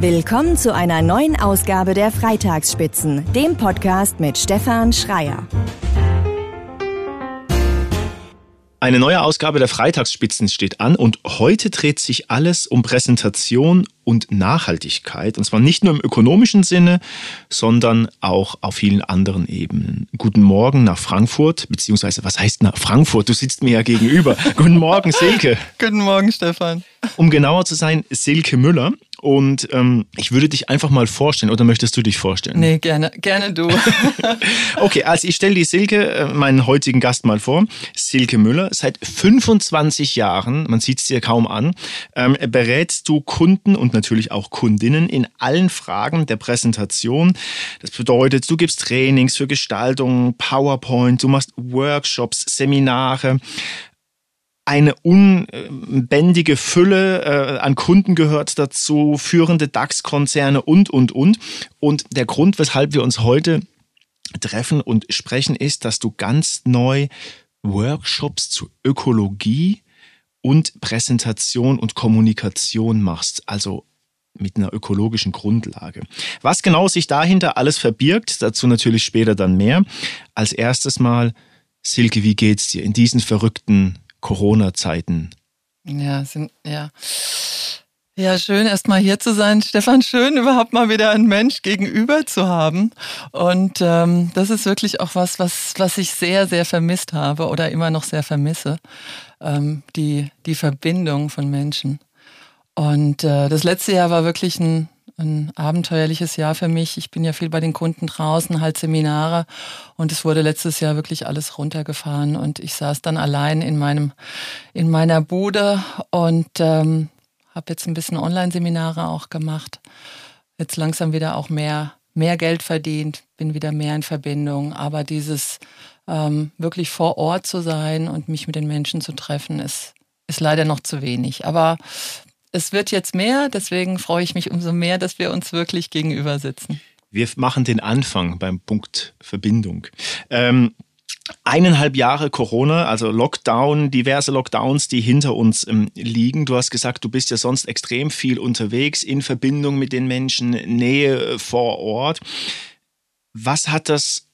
Willkommen zu einer neuen Ausgabe der Freitagsspitzen, dem Podcast mit Stefan Schreier. Eine neue Ausgabe der Freitagsspitzen steht an und heute dreht sich alles um Präsentation und Nachhaltigkeit. Und zwar nicht nur im ökonomischen Sinne, sondern auch auf vielen anderen Ebenen. Guten Morgen nach Frankfurt, beziehungsweise was heißt nach Frankfurt? Du sitzt mir ja gegenüber. Guten Morgen, Silke. Guten Morgen, Stefan. Um genauer zu sein, Silke Müller. Und ähm, ich würde dich einfach mal vorstellen, oder möchtest du dich vorstellen? Nee, gerne, gerne du. okay, also ich stelle die Silke, äh, meinen heutigen Gast mal vor. Silke Müller, seit 25 Jahren, man sieht es dir kaum an, ähm, berätst du Kunden und natürlich auch Kundinnen in allen Fragen der Präsentation. Das bedeutet, du gibst Trainings für Gestaltung, PowerPoint, du machst Workshops, Seminare eine unbändige Fülle äh, an Kunden gehört dazu, führende DAX-Konzerne und, und, und. Und der Grund, weshalb wir uns heute treffen und sprechen, ist, dass du ganz neu Workshops zu Ökologie und Präsentation und Kommunikation machst. Also mit einer ökologischen Grundlage. Was genau sich dahinter alles verbirgt, dazu natürlich später dann mehr. Als erstes mal, Silke, wie geht's dir in diesen verrückten Corona-Zeiten. Ja, sind, ja. Ja, schön erstmal hier zu sein. Stefan, schön überhaupt mal wieder einen Mensch gegenüber zu haben. Und ähm, das ist wirklich auch was, was, was ich sehr, sehr vermisst habe oder immer noch sehr vermisse. Ähm, die, die Verbindung von Menschen. Und äh, das letzte Jahr war wirklich ein, ein abenteuerliches Jahr für mich. Ich bin ja viel bei den Kunden draußen, halt Seminare und es wurde letztes Jahr wirklich alles runtergefahren und ich saß dann allein in meinem in meiner Bude und ähm, habe jetzt ein bisschen Online-Seminare auch gemacht. Jetzt langsam wieder auch mehr mehr Geld verdient, bin wieder mehr in Verbindung, aber dieses ähm, wirklich vor Ort zu sein und mich mit den Menschen zu treffen, ist ist leider noch zu wenig. Aber es wird jetzt mehr, deswegen freue ich mich umso mehr, dass wir uns wirklich gegenüber sitzen. Wir machen den Anfang beim Punkt Verbindung. Ähm, eineinhalb Jahre Corona, also Lockdown, diverse Lockdowns, die hinter uns ähm, liegen. Du hast gesagt, du bist ja sonst extrem viel unterwegs, in Verbindung mit den Menschen, Nähe äh, vor Ort. Was hat das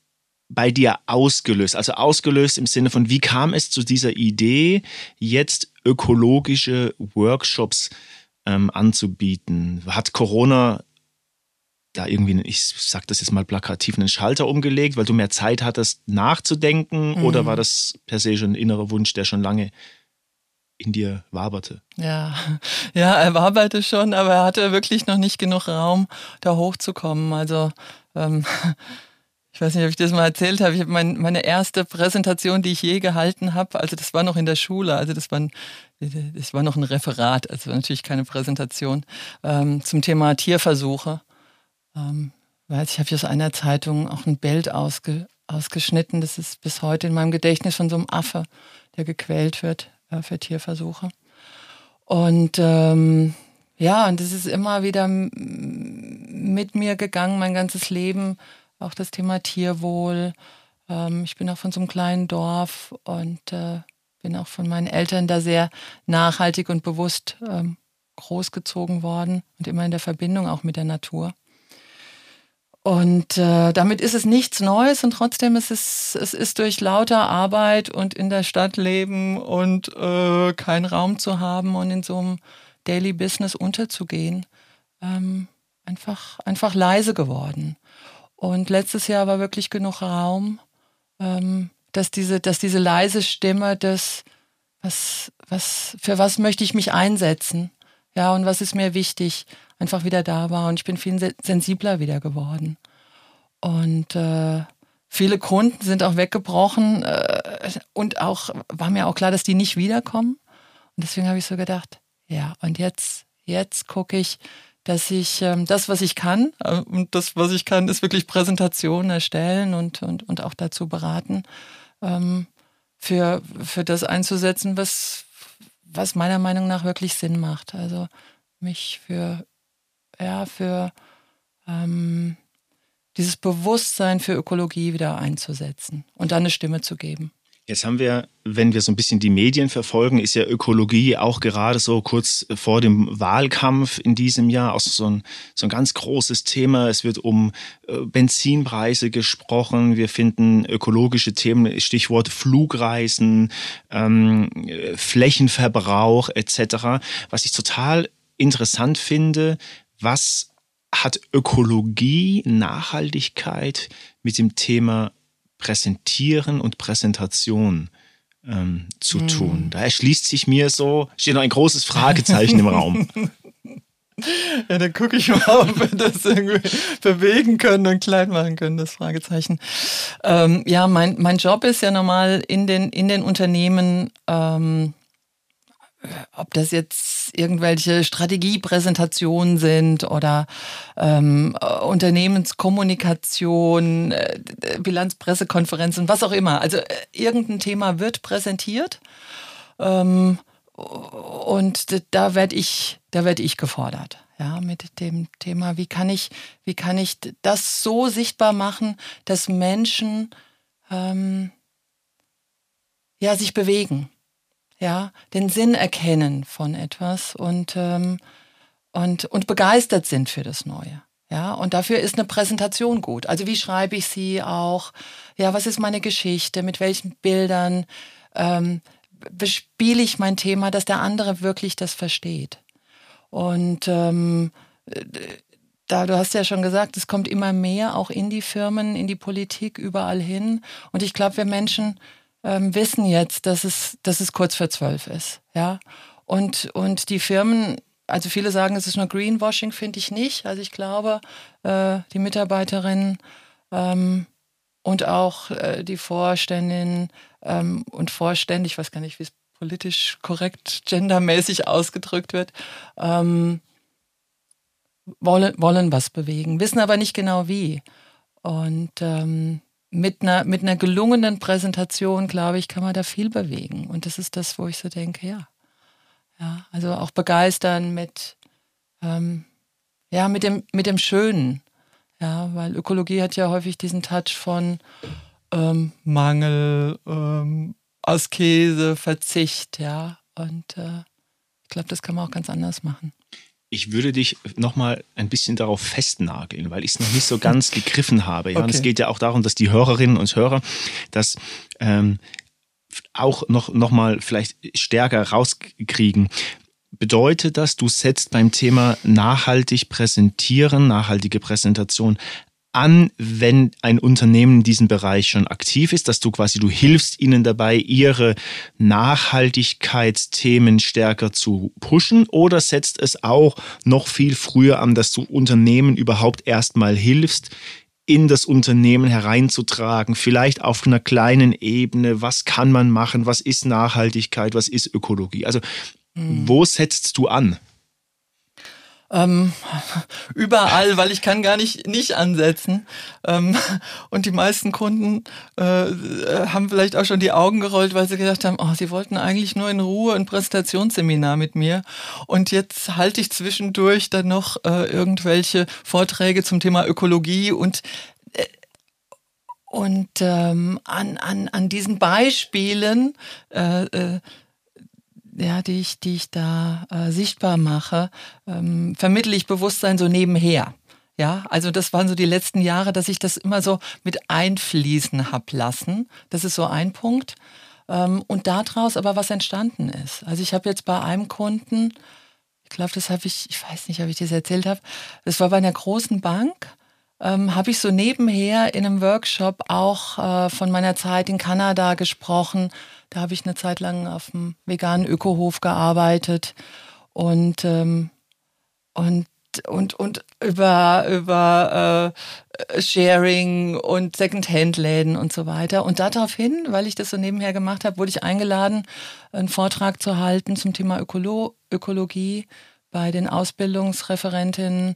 bei dir ausgelöst? Also ausgelöst im Sinne von, wie kam es zu dieser Idee, jetzt ökologische Workshops ähm, anzubieten? Hat Corona da irgendwie, ich sag das jetzt mal plakativ, einen Schalter umgelegt, weil du mehr Zeit hattest nachzudenken? Mhm. Oder war das per se schon ein innerer Wunsch, der schon lange in dir waberte? Ja, ja, er waberte schon, aber er hatte wirklich noch nicht genug Raum, da hochzukommen. Also ähm, ich weiß nicht, ob ich das mal erzählt habe. Ich habe mein, meine erste Präsentation, die ich je gehalten habe, also das war noch in der Schule, also das war, ein, das war noch ein Referat, also natürlich keine Präsentation, ähm, zum Thema Tierversuche. Ähm, weiß ich habe hier aus einer Zeitung auch ein Bild ausge, ausgeschnitten. Das ist bis heute in meinem Gedächtnis von so einem Affe, der gequält wird äh, für Tierversuche. Und ähm, ja, und das ist immer wieder mit mir gegangen, mein ganzes Leben auch das Thema Tierwohl. Ähm, ich bin auch von so einem kleinen Dorf und äh, bin auch von meinen Eltern da sehr nachhaltig und bewusst ähm, großgezogen worden und immer in der Verbindung auch mit der Natur. Und äh, damit ist es nichts Neues und trotzdem ist es, es ist durch lauter Arbeit und in der Stadt leben und äh, keinen Raum zu haben und in so einem Daily Business unterzugehen, ähm, einfach, einfach leise geworden. Und letztes Jahr war wirklich genug Raum, ähm, dass diese, dass diese leise Stimme des, was, was, für was möchte ich mich einsetzen? Ja, und was ist mir wichtig, einfach wieder da war. Und ich bin viel sensibler wieder geworden. Und äh, viele Kunden sind auch weggebrochen äh, und auch war mir auch klar, dass die nicht wiederkommen. Und deswegen habe ich so gedacht, ja, und jetzt, jetzt gucke ich, dass ich ähm, das, was ich kann, äh, und das, was ich kann, ist wirklich Präsentationen erstellen und, und, und auch dazu beraten, ähm, für, für das einzusetzen, was, was meiner Meinung nach wirklich Sinn macht. Also mich für, ja, für ähm, dieses Bewusstsein für Ökologie wieder einzusetzen und dann eine Stimme zu geben. Jetzt haben wir, wenn wir so ein bisschen die Medien verfolgen, ist ja Ökologie auch gerade so kurz vor dem Wahlkampf in diesem Jahr auch so ein, so ein ganz großes Thema. Es wird um äh, Benzinpreise gesprochen. Wir finden ökologische Themen, Stichwort Flugreisen, ähm, Flächenverbrauch etc. Was ich total interessant finde, was hat Ökologie, Nachhaltigkeit mit dem Thema Präsentieren und Präsentation ähm, zu hm. tun. Da erschließt sich mir so, steht noch ein großes Fragezeichen im Raum. Ja, dann gucke ich mal, ob wir das irgendwie bewegen können und klein machen können, das Fragezeichen. Ähm, ja, mein, mein Job ist ja normal in den, in den Unternehmen ähm, ob das jetzt irgendwelche Strategiepräsentationen sind oder ähm, Unternehmenskommunikation, äh, Bilanzpressekonferenzen, was auch immer. Also äh, irgendein Thema wird präsentiert ähm, und da werde ich, da werde ich gefordert. Ja, mit dem Thema, wie kann ich, wie kann ich das so sichtbar machen, dass Menschen ähm, ja sich bewegen ja, den Sinn erkennen von etwas und, ähm, und, und begeistert sind für das Neue. Ja, und dafür ist eine Präsentation gut. Also wie schreibe ich sie auch? Ja, was ist meine Geschichte? Mit welchen Bildern ähm, bespiele ich mein Thema, dass der andere wirklich das versteht? Und ähm, da, du hast ja schon gesagt, es kommt immer mehr auch in die Firmen, in die Politik, überall hin. Und ich glaube, wir Menschen ähm, wissen jetzt, dass es, dass es kurz vor zwölf ist. Ja? Und, und die Firmen, also viele sagen, es ist nur Greenwashing, finde ich nicht. Also ich glaube, äh, die Mitarbeiterinnen ähm, und auch äh, die Vorständinnen ähm, und Vorstände, ich weiß gar nicht, wie es politisch korrekt gendermäßig ausgedrückt wird, ähm, wollen, wollen was bewegen, wissen aber nicht genau wie. Und ähm, mit einer, mit einer gelungenen Präsentation, glaube ich, kann man da viel bewegen. Und das ist das, wo ich so denke, ja. Ja, also auch begeistern mit, ähm, ja, mit dem, mit dem Schönen. Ja, weil Ökologie hat ja häufig diesen Touch von ähm, Mangel, ähm, Askese, Verzicht, ja. Und äh, ich glaube, das kann man auch ganz anders machen ich würde dich nochmal ein bisschen darauf festnageln, weil ich es noch nicht so ganz gegriffen habe. Ja? Okay. Und es geht ja auch darum, dass die Hörerinnen und Hörer das ähm, auch noch, noch mal vielleicht stärker rauskriegen. Bedeutet das, du setzt beim Thema nachhaltig präsentieren, nachhaltige Präsentation an, wenn ein Unternehmen in diesem Bereich schon aktiv ist, dass du quasi, du hilfst ihnen dabei, ihre Nachhaltigkeitsthemen stärker zu pushen oder setzt es auch noch viel früher an, dass du Unternehmen überhaupt erstmal hilfst, in das Unternehmen hereinzutragen, vielleicht auf einer kleinen Ebene, was kann man machen, was ist Nachhaltigkeit, was ist Ökologie. Also mhm. wo setzt du an? Ähm, überall, weil ich kann gar nicht nicht ansetzen. Ähm, und die meisten Kunden äh, haben vielleicht auch schon die Augen gerollt, weil sie gedacht haben, oh, sie wollten eigentlich nur in Ruhe ein Präsentationsseminar mit mir. Und jetzt halte ich zwischendurch dann noch äh, irgendwelche Vorträge zum Thema Ökologie und äh, und ähm, an, an, an diesen Beispielen äh, äh, ja, die ich, die ich da äh, sichtbar mache, ähm, vermittle ich Bewusstsein so nebenher. Ja, also das waren so die letzten Jahre, dass ich das immer so mit einfließen hab lassen. Das ist so ein Punkt. Ähm, und daraus aber was entstanden ist. Also ich habe jetzt bei einem Kunden, ich glaube, das habe ich, ich weiß nicht, ob ich das erzählt habe, das war bei einer großen Bank, ähm, habe ich so nebenher in einem Workshop auch äh, von meiner Zeit in Kanada gesprochen, da habe ich eine Zeit lang auf dem veganen Ökohof gearbeitet und, ähm, und und, und über, über äh, Sharing und Second-Hand-Läden und so weiter. Und daraufhin, weil ich das so nebenher gemacht habe, wurde ich eingeladen, einen Vortrag zu halten zum Thema Ökolo Ökologie bei den Ausbildungsreferentinnen.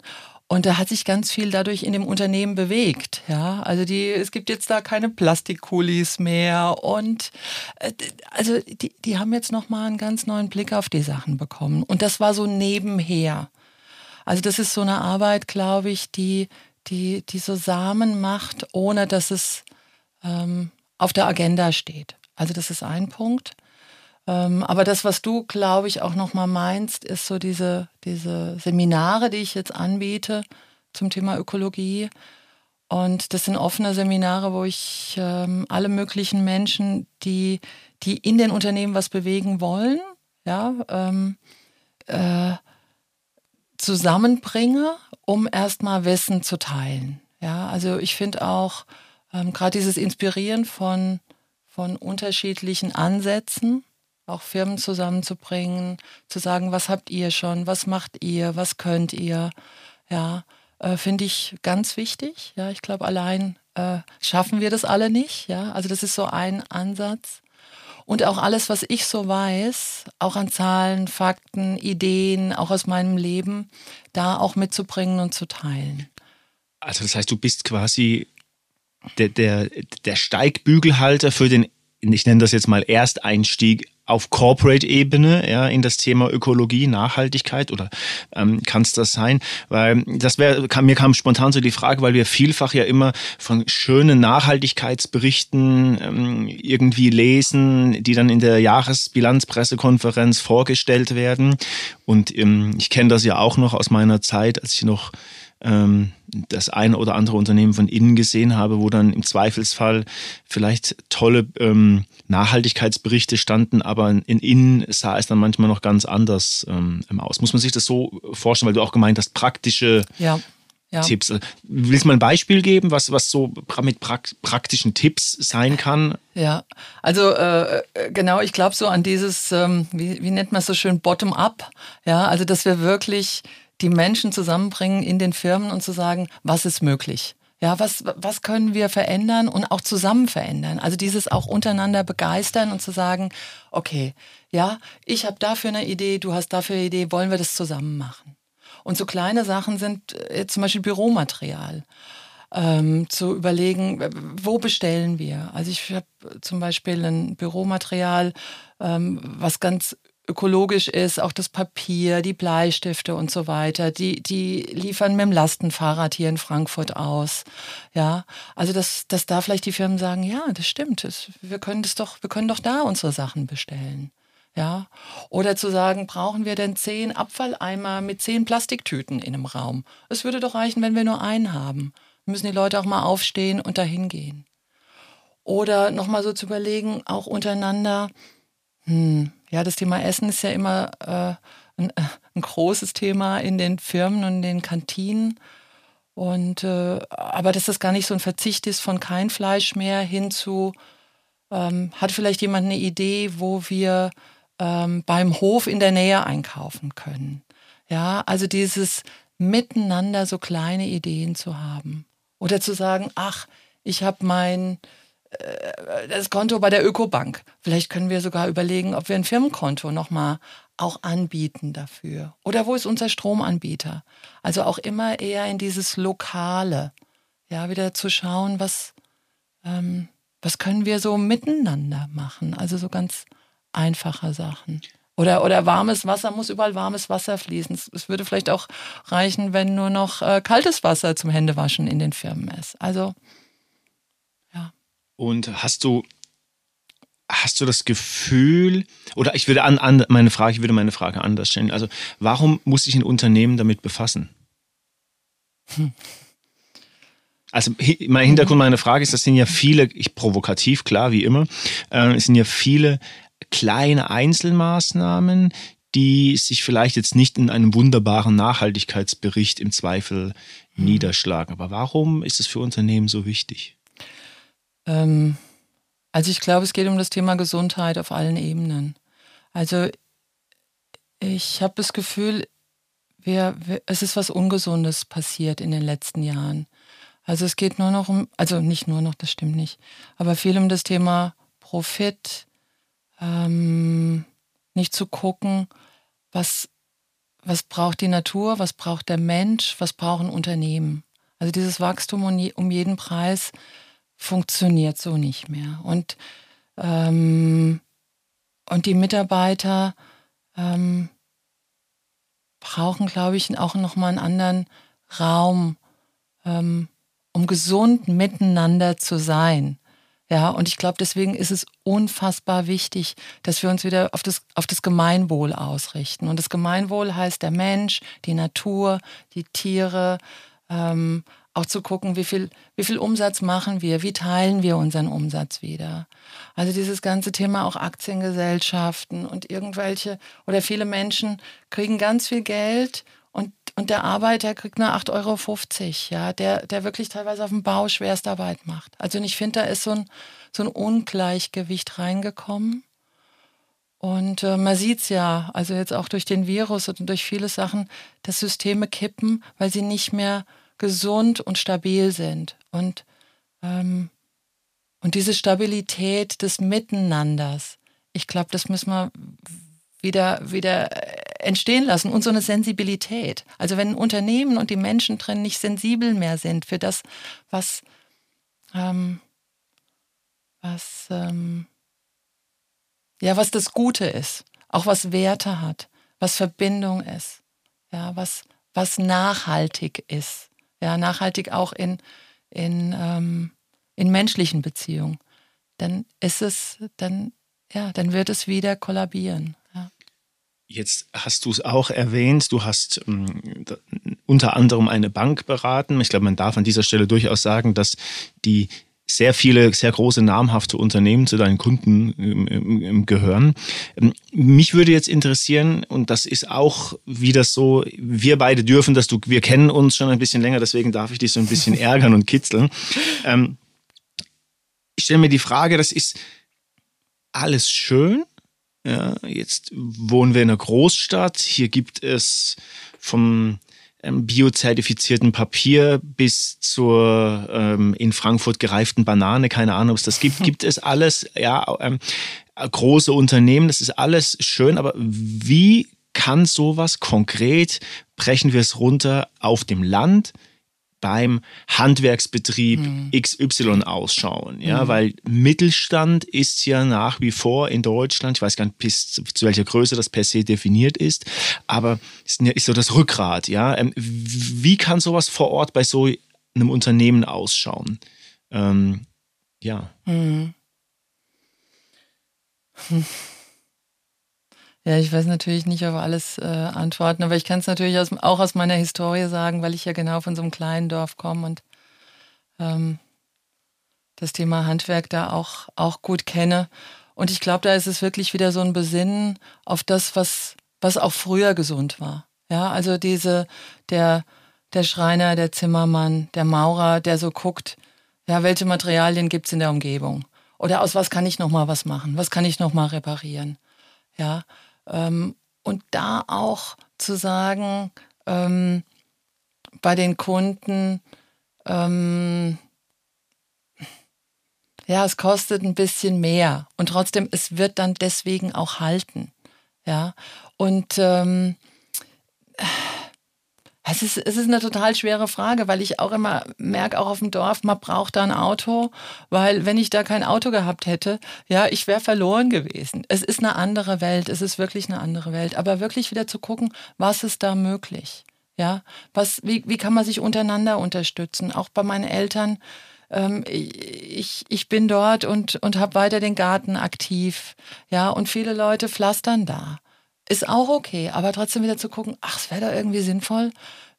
Und da hat sich ganz viel dadurch in dem Unternehmen bewegt. Ja, also die, es gibt jetzt da keine Plastikkulis mehr und äh, also die, die haben jetzt nochmal einen ganz neuen Blick auf die Sachen bekommen. Und das war so nebenher. Also das ist so eine Arbeit, glaube ich, die, die, die so Samen macht, ohne dass es ähm, auf der Agenda steht. Also das ist ein Punkt. Ähm, aber das, was du, glaube ich, auch nochmal meinst, ist so diese, diese Seminare, die ich jetzt anbiete zum Thema Ökologie. Und das sind offene Seminare, wo ich ähm, alle möglichen Menschen, die, die in den Unternehmen was bewegen wollen, ja, ähm, äh, zusammenbringe, um erstmal Wissen zu teilen. Ja, also ich finde auch ähm, gerade dieses Inspirieren von, von unterschiedlichen Ansätzen, auch Firmen zusammenzubringen, zu sagen, was habt ihr schon, was macht ihr, was könnt ihr, ja, äh, finde ich ganz wichtig. Ja, ich glaube, allein äh, schaffen wir das alle nicht. Ja, also das ist so ein Ansatz. Und auch alles, was ich so weiß, auch an Zahlen, Fakten, Ideen, auch aus meinem Leben, da auch mitzubringen und zu teilen. Also das heißt, du bist quasi der, der, der Steigbügelhalter für den, ich nenne das jetzt mal Ersteinstieg auf Corporate-Ebene ja, in das Thema Ökologie, Nachhaltigkeit oder ähm, kann es das sein? Weil das wäre, mir kam spontan so die Frage, weil wir vielfach ja immer von schönen Nachhaltigkeitsberichten ähm, irgendwie lesen, die dann in der Jahresbilanzpressekonferenz vorgestellt werden. Und ähm, ich kenne das ja auch noch aus meiner Zeit, als ich noch ähm, das eine oder andere Unternehmen von innen gesehen habe, wo dann im Zweifelsfall vielleicht tolle ähm, Nachhaltigkeitsberichte standen, aber in innen sah es dann manchmal noch ganz anders ähm, aus. Muss man sich das so vorstellen, weil du auch gemeint hast, praktische ja. Ja. Tipps. Willst du mal ein Beispiel geben, was, was so mit praktischen Tipps sein kann? Ja, also äh, genau, ich glaube so an dieses, ähm, wie, wie nennt man es so schön, Bottom-up. Ja, also dass wir wirklich die Menschen zusammenbringen in den Firmen und zu sagen, was ist möglich. Ja, was, was können wir verändern und auch zusammen verändern? Also dieses auch untereinander begeistern und zu sagen, okay, ja, ich habe dafür eine Idee, du hast dafür eine Idee, wollen wir das zusammen machen? Und so kleine Sachen sind äh, zum Beispiel Büromaterial. Ähm, zu überlegen, wo bestellen wir? Also ich habe zum Beispiel ein Büromaterial, ähm, was ganz ökologisch ist, auch das Papier, die Bleistifte und so weiter, die, die liefern mit dem Lastenfahrrad hier in Frankfurt aus. Ja, also dass, dass da vielleicht die Firmen sagen, ja, das stimmt, das, wir können das doch, wir können doch da unsere Sachen bestellen. Ja, oder zu sagen, brauchen wir denn zehn Abfalleimer mit zehn Plastiktüten in einem Raum? Es würde doch reichen, wenn wir nur einen haben. Müssen die Leute auch mal aufstehen und dahin gehen. Oder nochmal so zu überlegen, auch untereinander, hm, ja, das Thema Essen ist ja immer äh, ein, äh, ein, großes Thema in den Firmen und in den Kantinen. Und äh, aber dass das gar nicht so ein Verzicht ist von kein Fleisch mehr hin zu, ähm, hat vielleicht jemand eine Idee, wo wir ähm, beim Hof in der Nähe einkaufen können. Ja, also dieses Miteinander so kleine Ideen zu haben. Oder zu sagen, ach, ich habe mein das Konto bei der Ökobank. Vielleicht können wir sogar überlegen, ob wir ein Firmenkonto nochmal auch anbieten dafür. Oder wo ist unser Stromanbieter? Also auch immer eher in dieses Lokale. Ja, wieder zu schauen, was, ähm, was können wir so miteinander machen? Also so ganz einfache Sachen. Oder, oder warmes Wasser, muss überall warmes Wasser fließen. Es würde vielleicht auch reichen, wenn nur noch äh, kaltes Wasser zum Händewaschen in den Firmen ist. Also und hast du, hast du das Gefühl, oder ich würde an, an meine Frage, ich würde meine Frage anders stellen. Also, warum muss sich ein Unternehmen damit befassen? Hm. Also mein Hintergrund meiner Frage ist, das sind ja viele, ich provokativ, klar, wie immer, äh, es sind ja viele kleine Einzelmaßnahmen, die sich vielleicht jetzt nicht in einem wunderbaren Nachhaltigkeitsbericht im Zweifel hm. niederschlagen. Aber warum ist es für Unternehmen so wichtig? Ähm, also ich glaube, es geht um das Thema Gesundheit auf allen Ebenen. Also ich habe das Gefühl, wir, wir, es ist was Ungesundes passiert in den letzten Jahren. Also es geht nur noch um, also nicht nur noch, das stimmt nicht, aber viel um das Thema Profit, ähm, nicht zu gucken, was, was braucht die Natur, was braucht der Mensch, was brauchen Unternehmen. Also dieses Wachstum um, um jeden Preis funktioniert so nicht mehr. Und, ähm, und die Mitarbeiter ähm, brauchen, glaube ich, auch nochmal einen anderen Raum, ähm, um gesund miteinander zu sein. Ja, und ich glaube, deswegen ist es unfassbar wichtig, dass wir uns wieder auf das, auf das Gemeinwohl ausrichten. Und das Gemeinwohl heißt der Mensch, die Natur, die Tiere, ähm, auch zu gucken, wie viel, wie viel Umsatz machen wir, wie teilen wir unseren Umsatz wieder. Also dieses ganze Thema auch Aktiengesellschaften und irgendwelche oder viele Menschen kriegen ganz viel Geld und, und der Arbeiter kriegt nur 8,50 Euro, ja, der, der wirklich teilweise auf dem Bau Schwerstarbeit macht. Also ich finde, da ist so ein, so ein Ungleichgewicht reingekommen. Und äh, man sieht es ja, also jetzt auch durch den Virus und durch viele Sachen, dass Systeme kippen, weil sie nicht mehr gesund und stabil sind. Und, ähm, und diese Stabilität des Miteinanders, ich glaube, das müssen wir wieder, wieder entstehen lassen und so eine Sensibilität. Also wenn Unternehmen und die Menschen drin nicht sensibel mehr sind für das, was, ähm, was, ähm, ja, was das Gute ist, auch was Werte hat, was Verbindung ist, ja, was, was nachhaltig ist, ja, nachhaltig auch in, in, ähm, in menschlichen Beziehungen, dann ist es, dann, ja, dann wird es wieder kollabieren. Ja. Jetzt hast du es auch erwähnt, du hast ähm, unter anderem eine Bank beraten. Ich glaube, man darf an dieser Stelle durchaus sagen, dass die sehr viele, sehr große namhafte Unternehmen zu deinen Kunden gehören. Ähm, mich würde jetzt interessieren, und das ist auch wieder so, wir beide dürfen das, du, wir kennen uns schon ein bisschen länger, deswegen darf ich dich so ein bisschen ärgern und kitzeln. Ähm, ich stelle mir die Frage, das ist alles schön. Ja, jetzt wohnen wir in einer Großstadt. Hier gibt es vom biozertifizierten Papier bis zur ähm, in Frankfurt gereiften Banane, keine Ahnung, ob es das gibt, gibt es alles, ja, ähm, große Unternehmen, das ist alles schön, aber wie kann sowas konkret, brechen wir es runter, auf dem Land, beim Handwerksbetrieb mhm. XY ausschauen. Ja, mhm. weil Mittelstand ist ja nach wie vor in Deutschland, ich weiß gar nicht, bis zu welcher Größe das per se definiert ist, aber ist, ist so das Rückgrat. Ja, ähm, wie kann sowas vor Ort bei so einem Unternehmen ausschauen? Ähm, ja. Mhm. Hm. Ja, ich weiß natürlich nicht auf alles äh, antworten, aber ich kann es natürlich aus, auch aus meiner Historie sagen, weil ich ja genau von so einem kleinen Dorf komme und ähm, das Thema Handwerk da auch, auch gut kenne. Und ich glaube, da ist es wirklich wieder so ein Besinnen auf das, was, was auch früher gesund war. Ja, also diese, der, der Schreiner, der Zimmermann, der Maurer, der so guckt, ja, welche Materialien gibt es in der Umgebung? Oder aus was kann ich nochmal was machen? Was kann ich nochmal reparieren? Ja, ähm, und da auch zu sagen, ähm, bei den Kunden, ähm, ja, es kostet ein bisschen mehr und trotzdem, es wird dann deswegen auch halten. Ja, und ähm, es ist, es ist eine total schwere Frage, weil ich auch immer merke, auch auf dem Dorf, man braucht da ein Auto, weil wenn ich da kein Auto gehabt hätte, ja, ich wäre verloren gewesen. Es ist eine andere Welt, es ist wirklich eine andere Welt. Aber wirklich wieder zu gucken, was ist da möglich? Ja, was, wie, wie kann man sich untereinander unterstützen? Auch bei meinen Eltern, ähm, ich, ich bin dort und, und habe weiter den Garten aktiv. Ja, und viele Leute pflastern da ist auch okay, aber trotzdem wieder zu gucken, ach, es wäre doch irgendwie sinnvoll,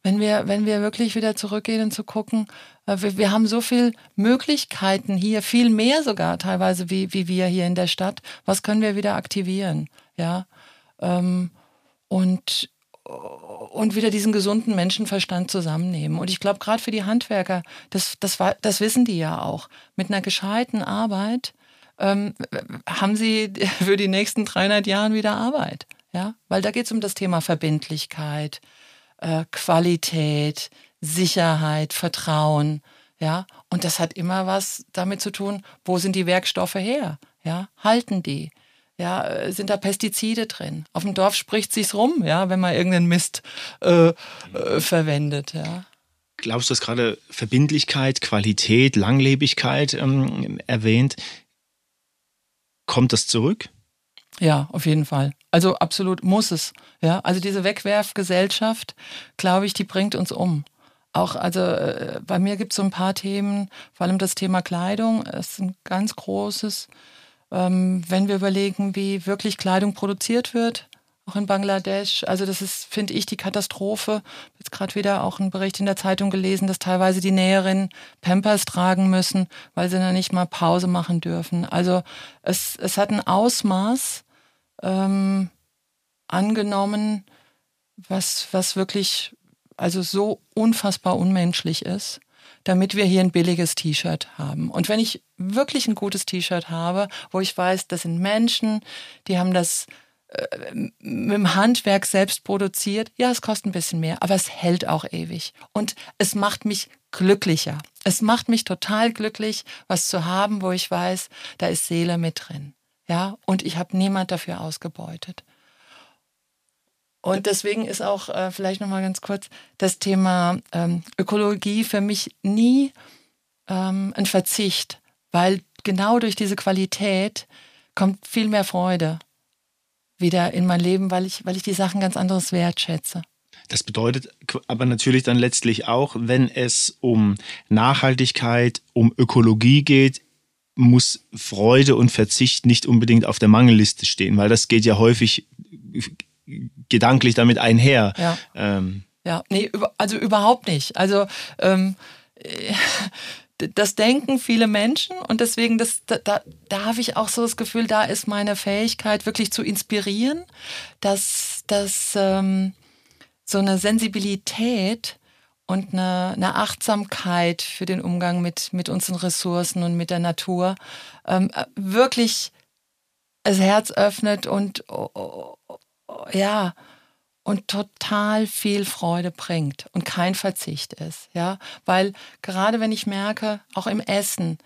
wenn wir, wenn wir wirklich wieder zurückgehen und zu gucken, äh, wir, wir haben so viele Möglichkeiten hier, viel mehr sogar teilweise wie, wie wir hier in der Stadt. Was können wir wieder aktivieren? Ja. Ähm, und, und wieder diesen gesunden Menschenverstand zusammennehmen. Und ich glaube, gerade für die Handwerker, das, das, das wissen die ja auch, mit einer gescheiten Arbeit ähm, haben sie für die nächsten 300 Jahre wieder Arbeit. Ja, weil da geht es um das Thema Verbindlichkeit, äh, Qualität, Sicherheit, Vertrauen. Ja, und das hat immer was damit zu tun, wo sind die Werkstoffe her? Ja, halten die? Ja, äh, sind da Pestizide drin? Auf dem Dorf spricht sich's rum, ja, wenn man irgendeinen Mist äh, äh, verwendet, ja. Glaubst du, dass gerade Verbindlichkeit, Qualität, Langlebigkeit ähm, erwähnt? Kommt das zurück? Ja, auf jeden Fall. Also absolut muss es. Ja, also diese Wegwerfgesellschaft, glaube ich, die bringt uns um. auch, also äh, bei mir gibt es so ein paar Themen, vor allem das Thema Kleidung ist ein ganz großes. Ähm, wenn wir überlegen, wie wirklich Kleidung produziert wird, auch in Bangladesch. Also das ist, finde ich, die Katastrophe. Jetzt gerade wieder auch einen Bericht in der Zeitung gelesen, dass teilweise die Näherinnen Pampers tragen müssen, weil sie dann nicht mal Pause machen dürfen. Also es, es hat ein Ausmaß ähm, angenommen, was, was wirklich also so unfassbar unmenschlich ist, damit wir hier ein billiges T-Shirt haben. Und wenn ich wirklich ein gutes T-Shirt habe, wo ich weiß, das sind Menschen, die haben das äh, mit dem Handwerk selbst produziert, ja, es kostet ein bisschen mehr, aber es hält auch ewig. Und es macht mich glücklicher. Es macht mich total glücklich, was zu haben, wo ich weiß, da ist Seele mit drin. Ja, und ich habe niemand dafür ausgebeutet. Und deswegen ist auch äh, vielleicht nochmal ganz kurz das Thema ähm, Ökologie für mich nie ähm, ein Verzicht, weil genau durch diese Qualität kommt viel mehr Freude wieder in mein Leben, weil ich, weil ich die Sachen ganz anderes wertschätze. Das bedeutet aber natürlich dann letztlich auch, wenn es um Nachhaltigkeit, um Ökologie geht, muss Freude und Verzicht nicht unbedingt auf der Mangelliste stehen, weil das geht ja häufig gedanklich damit einher. Ja, ähm. ja nee, also überhaupt nicht. Also ähm, das denken viele Menschen und deswegen, das, da, da habe ich auch so das Gefühl, da ist meine Fähigkeit wirklich zu inspirieren, dass, dass ähm, so eine Sensibilität und eine, eine, Achtsamkeit für den Umgang mit, mit unseren Ressourcen und mit der Natur ähm, wirklich das Herz öffnet und oh, oh, oh, ja, und total viel Freude bringt und kein Verzicht ist, ja, weil gerade wenn ich merke, auch im Essen,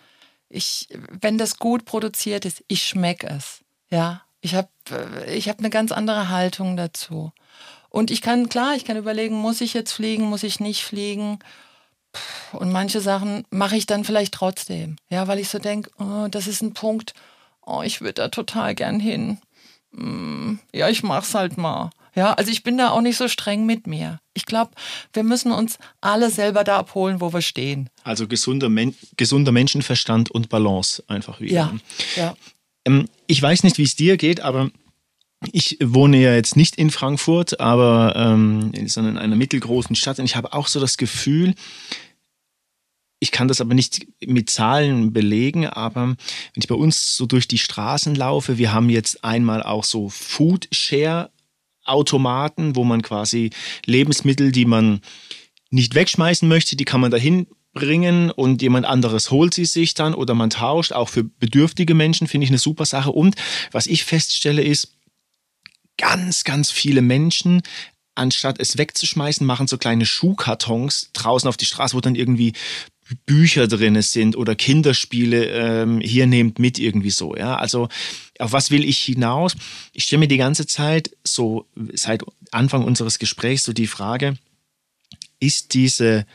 ich, wenn das gut produziert ist, ich schmecke es, ja, ich habe ich hab eine ganz andere Haltung dazu. Und ich kann, klar, ich kann überlegen, muss ich jetzt fliegen, muss ich nicht fliegen. Und manche Sachen mache ich dann vielleicht trotzdem. Ja, weil ich so denke, oh, das ist ein Punkt, oh, ich würde da total gern hin. Hm, ja, ich mach's halt mal. Ja, also ich bin da auch nicht so streng mit mir. Ich glaube, wir müssen uns alle selber da abholen, wo wir stehen. Also gesunder, Men gesunder Menschenverstand und Balance einfach wieder. Ja, ja. Ähm, ich weiß nicht, wie es dir geht, aber ich wohne ja jetzt nicht in Frankfurt, aber ähm, sondern in einer mittelgroßen Stadt und ich habe auch so das Gefühl, ich kann das aber nicht mit Zahlen belegen, aber wenn ich bei uns so durch die Straßen laufe, wir haben jetzt einmal auch so Food Share Automaten, wo man quasi Lebensmittel, die man nicht wegschmeißen möchte, die kann man dahin bringen und jemand anderes holt sie sich dann oder man tauscht. Auch für bedürftige Menschen finde ich eine super Sache. Und was ich feststelle ist, ganz, ganz viele Menschen anstatt es wegzuschmeißen, machen so kleine Schuhkartons draußen auf die Straße, wo dann irgendwie Bücher drin sind oder Kinderspiele, ähm, hier nehmt mit irgendwie so. Ja, also auf was will ich hinaus? Ich stelle mir die ganze Zeit so seit Anfang unseres Gesprächs so die Frage: Ist diese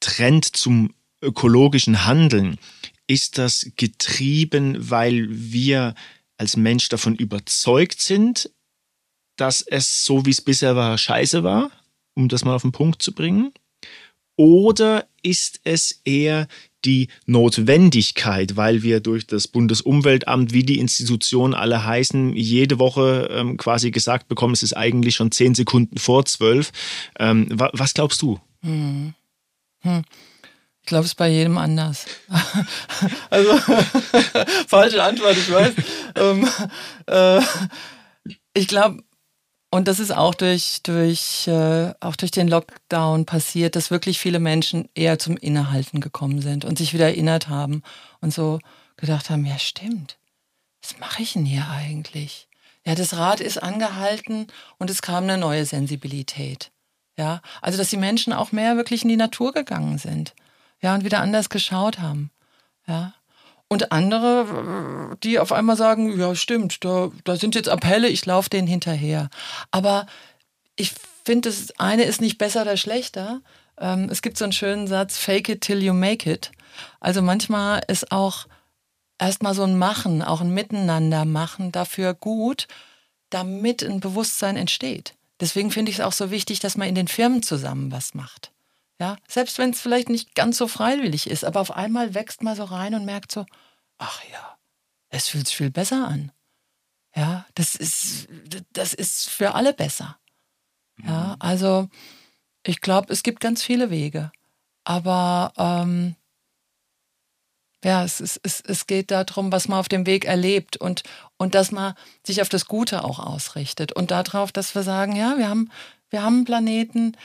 Trend zum ökologischen Handeln ist das getrieben, weil wir als Mensch davon überzeugt sind, dass es so wie es bisher war scheiße war, um das mal auf den Punkt zu bringen? Oder ist es eher die Notwendigkeit, weil wir durch das Bundesumweltamt, wie die Institutionen alle heißen, jede Woche ähm, quasi gesagt bekommen, es ist eigentlich schon zehn Sekunden vor zwölf. Ähm, wa was glaubst du? Hm. Hm. Ich glaube, es ist bei jedem anders. also, falsche Antwort, ich weiß. ähm, äh, ich glaube, und das ist auch durch, durch, äh, auch durch den Lockdown passiert, dass wirklich viele Menschen eher zum Innehalten gekommen sind und sich wieder erinnert haben und so gedacht haben, ja stimmt, was mache ich denn hier eigentlich? Ja, das Rad ist angehalten und es kam eine neue Sensibilität. Ja, also dass die Menschen auch mehr wirklich in die Natur gegangen sind. Ja, und wieder anders geschaut haben. Ja, und andere, die auf einmal sagen, ja stimmt, da, da sind jetzt Appelle, ich laufe denen hinterher. Aber ich finde, das eine ist nicht besser oder schlechter. Ähm, es gibt so einen schönen Satz, fake it till you make it. Also manchmal ist auch erstmal so ein Machen, auch ein Miteinander machen dafür gut, damit ein Bewusstsein entsteht. Deswegen finde ich es auch so wichtig, dass man in den Firmen zusammen was macht. Ja, selbst wenn es vielleicht nicht ganz so freiwillig ist, aber auf einmal wächst man so rein und merkt so, ach ja, es fühlt sich viel besser an. Ja, das ist, das ist für alle besser. Ja, mhm. also ich glaube, es gibt ganz viele Wege. Aber ähm, ja, es, es, es, es geht darum, was man auf dem Weg erlebt und, und dass man sich auf das Gute auch ausrichtet. Und darauf, dass wir sagen, ja, wir haben, wir haben einen Planeten,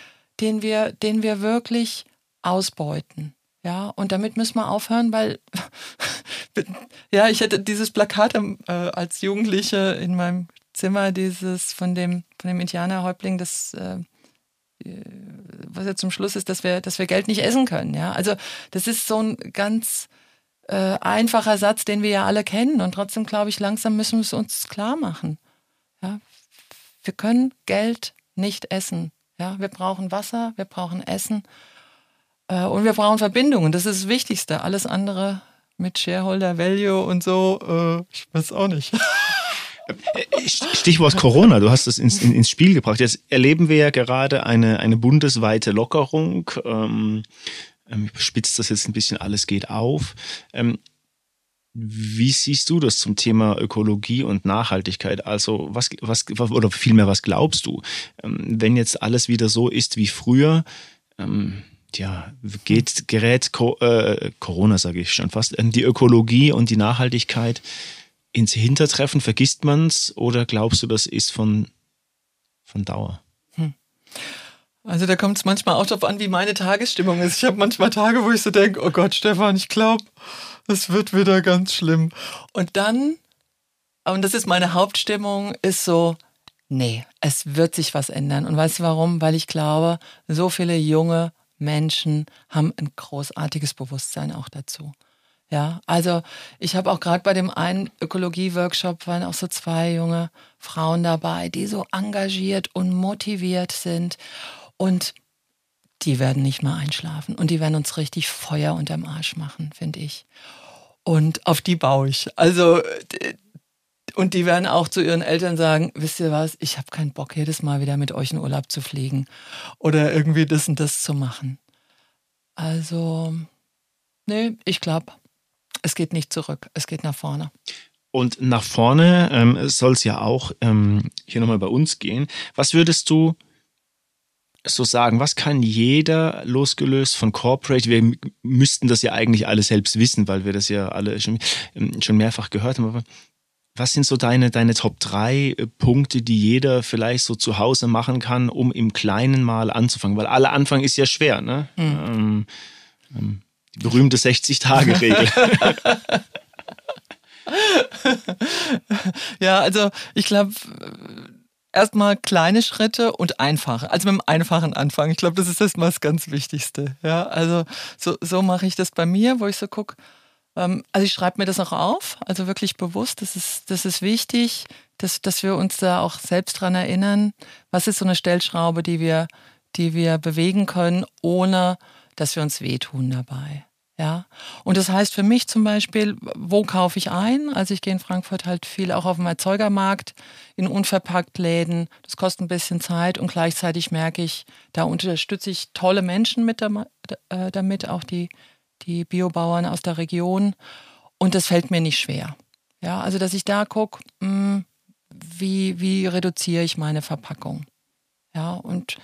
den wir, den wir wirklich ausbeuten. Ja, und damit müssen wir aufhören, weil ja, ich hatte dieses Plakat äh, als Jugendliche in meinem Zimmer, dieses von dem, von dem Indianerhäuptling, das äh, was ja zum Schluss ist, dass wir, dass wir Geld nicht essen können. Ja, also das ist so ein ganz äh, einfacher Satz, den wir ja alle kennen. Und trotzdem glaube ich, langsam müssen wir es uns klar machen. Ja, wir können Geld nicht essen. Ja, wir brauchen Wasser, wir brauchen Essen äh, und wir brauchen Verbindungen. Das ist das Wichtigste. Alles andere mit Shareholder Value und so, äh, ich weiß auch nicht. Stichwort Corona, du hast es ins, ins Spiel gebracht. Jetzt erleben wir ja gerade eine, eine bundesweite Lockerung. Ähm, ähm ich spitze das jetzt ein bisschen, alles geht auf. Ähm, wie siehst du das zum Thema Ökologie und Nachhaltigkeit? Also was, was oder vielmehr, was glaubst du, ähm, wenn jetzt alles wieder so ist wie früher? Ähm, ja, geht, gerät äh, Corona, sage ich schon fast, die Ökologie und die Nachhaltigkeit ins Hintertreffen? Vergisst man es oder glaubst du, das ist von, von Dauer? Hm. Also da kommt es manchmal auch darauf an, wie meine Tagesstimmung ist. Ich habe manchmal Tage, wo ich so denke, oh Gott, Stefan, ich glaube, es wird wieder ganz schlimm. Und dann, und das ist meine Hauptstimmung, ist so, nee, es wird sich was ändern. Und weißt du warum? Weil ich glaube, so viele junge Menschen haben ein großartiges Bewusstsein auch dazu. Ja, also ich habe auch gerade bei dem einen Ökologie-Workshop waren auch so zwei junge Frauen dabei, die so engagiert und motiviert sind und die werden nicht mehr einschlafen und die werden uns richtig Feuer unterm Arsch machen, finde ich. Und auf die baue ich. Also, und die werden auch zu ihren Eltern sagen, wisst ihr was, ich habe keinen Bock, jedes Mal wieder mit euch in Urlaub zu fliegen oder irgendwie das und das zu machen. Also, nee, ich glaube, es geht nicht zurück, es geht nach vorne. Und nach vorne ähm, soll es ja auch ähm, hier nochmal bei uns gehen. Was würdest du so sagen, was kann jeder losgelöst von Corporate, wir müssten das ja eigentlich alle selbst wissen, weil wir das ja alle schon, ähm, schon mehrfach gehört haben, aber was sind so deine, deine Top 3 äh, Punkte, die jeder vielleicht so zu Hause machen kann, um im Kleinen mal anzufangen? Weil alle Anfang ist ja schwer, ne? Mhm. Ähm, ähm, die berühmte 60-Tage-Regel. ja, also ich glaube, erstmal kleine Schritte und einfache. Also mit dem einfachen Anfang. Ich glaube, das ist erstmal das ganz Wichtigste. Ja, also so, so mache ich das bei mir, wo ich so gucke. Ähm, also ich schreibe mir das auch auf, also wirklich bewusst. Das ist, das ist wichtig, dass, dass wir uns da auch selbst dran erinnern. Was ist so eine Stellschraube, die wir, die wir bewegen können, ohne dass wir uns wehtun dabei? Ja, und das heißt für mich zum Beispiel, wo kaufe ich ein? Also ich gehe in Frankfurt halt viel auch auf dem Erzeugermarkt, in unverpackt Läden. Das kostet ein bisschen Zeit und gleichzeitig merke ich, da unterstütze ich tolle Menschen mit äh, damit, auch die, die Biobauern aus der Region. Und das fällt mir nicht schwer. Ja, also dass ich da gucke, hm, wie, wie reduziere ich meine Verpackung? Ja, und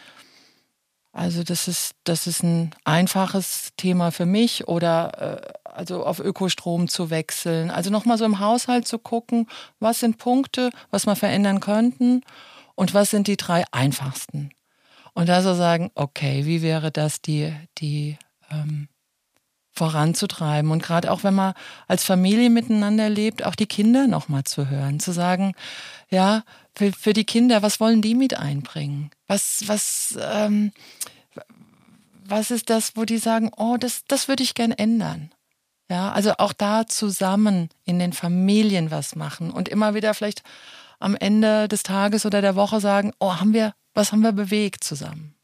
also das ist, das ist ein einfaches Thema für mich oder äh, also auf Ökostrom zu wechseln. Also nochmal so im Haushalt zu gucken, was sind Punkte, was wir verändern könnten und was sind die drei einfachsten. Und da so sagen, okay, wie wäre das, die, die ähm, voranzutreiben und gerade auch wenn man als Familie miteinander lebt, auch die Kinder nochmal zu hören, zu sagen, ja, für, für die Kinder, was wollen die mit einbringen? Was, was, ähm, was ist das, wo die sagen, oh, das, das würde ich gern ändern? Ja, also auch da zusammen in den Familien was machen und immer wieder vielleicht am Ende des Tages oder der Woche sagen, oh, haben wir, was haben wir bewegt zusammen?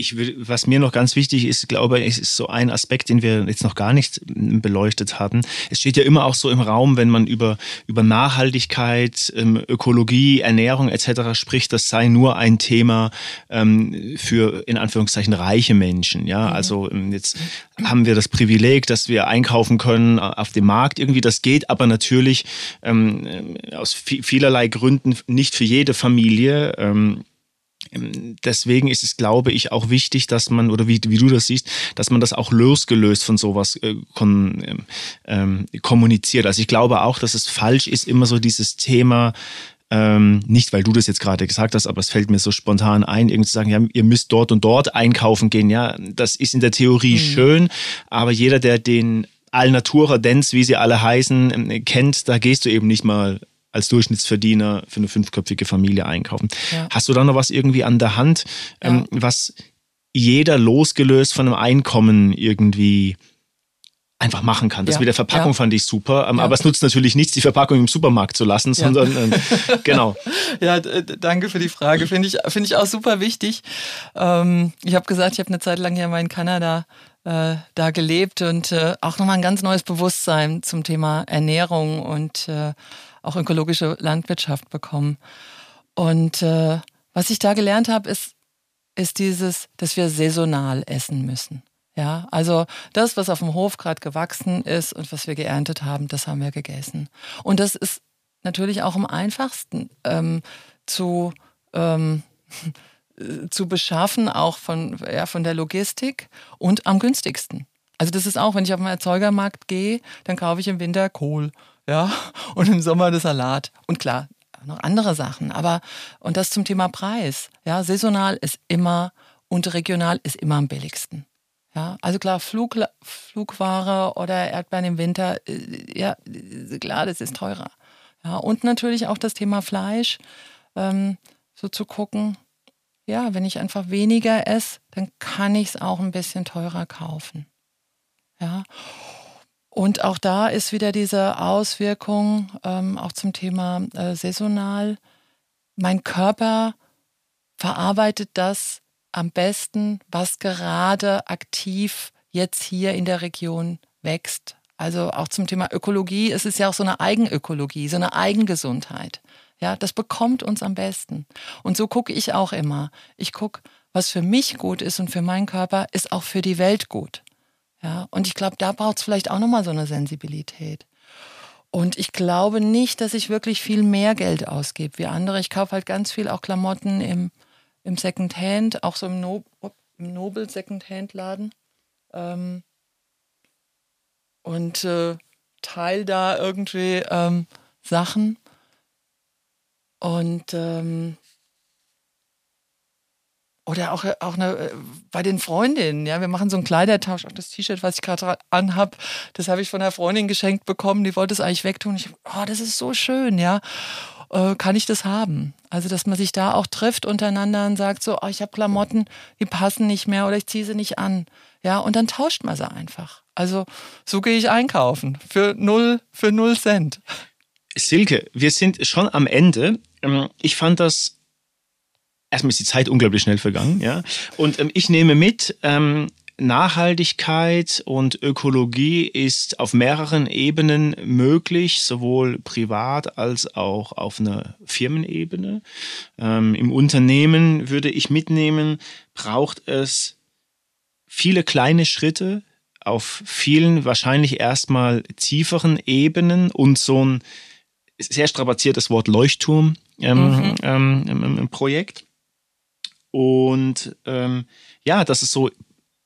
Ich will, was mir noch ganz wichtig ist, glaube ich, ist so ein Aspekt, den wir jetzt noch gar nicht beleuchtet hatten. Es steht ja immer auch so im Raum, wenn man über, über Nachhaltigkeit, ähm, Ökologie, Ernährung etc. spricht, das sei nur ein Thema ähm, für in Anführungszeichen reiche Menschen. Ja, mhm. also ähm, jetzt haben wir das Privileg, dass wir einkaufen können auf dem Markt irgendwie. Das geht aber natürlich ähm, aus vielerlei Gründen nicht für jede Familie. Ähm, deswegen ist es, glaube ich, auch wichtig, dass man, oder wie, wie du das siehst, dass man das auch losgelöst von sowas äh, kon, ähm, ähm, kommuniziert. Also ich glaube auch, dass es falsch ist, immer so dieses Thema, ähm, nicht weil du das jetzt gerade gesagt hast, aber es fällt mir so spontan ein, irgendwie zu sagen, ja, ihr müsst dort und dort einkaufen gehen. Ja, das ist in der Theorie mhm. schön, aber jeder, der den Alnatura Dance, wie sie alle heißen, ähm, kennt, da gehst du eben nicht mal als Durchschnittsverdiener für eine fünfköpfige Familie einkaufen. Ja. Hast du da noch was irgendwie an der Hand, ähm, ja. was jeder losgelöst von einem Einkommen irgendwie einfach machen kann. Das ja. mit der Verpackung ja. fand ich super, ähm, ja. aber es nutzt natürlich nichts, die Verpackung im Supermarkt zu lassen, sondern ähm, genau. Ja, danke für die Frage. Finde ich, finde ich auch super wichtig. Ähm, ich habe gesagt, ich habe eine Zeit lang ja mal in Kanada äh, da gelebt und äh, auch nochmal ein ganz neues Bewusstsein zum Thema Ernährung und äh, auch ökologische Landwirtschaft bekommen. Und äh, was ich da gelernt habe, ist, ist dieses, dass wir saisonal essen müssen. Ja, also das, was auf dem Hof gerade gewachsen ist und was wir geerntet haben, das haben wir gegessen. Und das ist natürlich auch am einfachsten ähm, zu, ähm, zu beschaffen, auch von, ja, von der Logistik und am günstigsten. Also das ist auch, wenn ich auf den Erzeugermarkt gehe, dann kaufe ich im Winter Kohl ja, und im Sommer der Salat. Und klar, noch andere Sachen. Aber, und das zum Thema Preis. Ja, saisonal ist immer und regional ist immer am billigsten. Ja, also klar, Flug, Flugware oder Erdbeeren im Winter, äh, ja, klar, das ist teurer. Ja, und natürlich auch das Thema Fleisch, ähm, so zu gucken, ja, wenn ich einfach weniger esse, dann kann ich es auch ein bisschen teurer kaufen. Ja. Und auch da ist wieder diese Auswirkung, ähm, auch zum Thema äh, saisonal. Mein Körper verarbeitet das am besten, was gerade aktiv jetzt hier in der Region wächst. Also auch zum Thema Ökologie, es ist ja auch so eine Eigenökologie, so eine Eigengesundheit. Ja, das bekommt uns am besten. Und so gucke ich auch immer. Ich gucke, was für mich gut ist und für meinen Körper ist auch für die Welt gut. Ja, und ich glaube, da braucht es vielleicht auch nochmal so eine Sensibilität. Und ich glaube nicht, dass ich wirklich viel mehr Geld ausgebe wie andere. Ich kaufe halt ganz viel auch Klamotten im, im Secondhand, auch so im, no im Nobel Secondhand-Laden. Ähm, und äh, teile da irgendwie ähm, Sachen. Und ähm, oder auch, auch eine, äh, bei den Freundinnen, ja, wir machen so einen Kleidertausch. Auch das T-Shirt, was ich gerade anhab, das habe ich von einer Freundin geschenkt bekommen. Die wollte es eigentlich wegtun. Ich, oh, das ist so schön, ja. Äh, kann ich das haben? Also, dass man sich da auch trifft untereinander und sagt so, oh, ich habe Klamotten, die passen nicht mehr oder ich ziehe sie nicht an. Ja, und dann tauscht man sie einfach. Also, so gehe ich einkaufen. Für null, für null Cent. Silke, wir sind schon am Ende. Ähm, ich fand das erstmal ist die Zeit unglaublich schnell vergangen, ja. Und ähm, ich nehme mit, ähm, Nachhaltigkeit und Ökologie ist auf mehreren Ebenen möglich, sowohl privat als auch auf einer Firmenebene. Ähm, Im Unternehmen würde ich mitnehmen, braucht es viele kleine Schritte auf vielen wahrscheinlich erstmal tieferen Ebenen und so ein sehr strapaziertes Wort Leuchtturm ähm, mhm. ähm, im Projekt. Und ähm, ja, das ist so,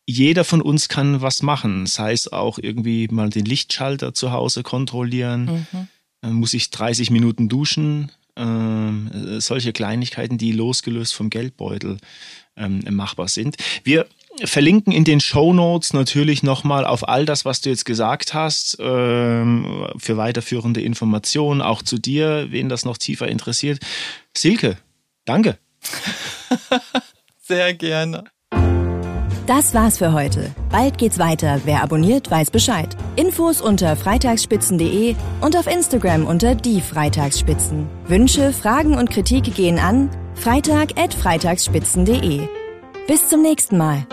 jeder von uns kann was machen. Sei es auch irgendwie mal den Lichtschalter zu Hause kontrollieren. Mhm. Dann muss ich 30 Minuten duschen. Ähm, solche Kleinigkeiten, die losgelöst vom Geldbeutel ähm, machbar sind. Wir verlinken in den Show Notes natürlich nochmal auf all das, was du jetzt gesagt hast, ähm, für weiterführende Informationen, auch zu dir, wen das noch tiefer interessiert. Silke, danke. Sehr gerne. Das war's für heute. Bald geht's weiter. Wer abonniert, weiß Bescheid. Infos unter freitagsspitzen.de und auf Instagram unter die Freitagsspitzen. Wünsche, Fragen und Kritik gehen an freitag@freitagsspitzen.de. Bis zum nächsten Mal.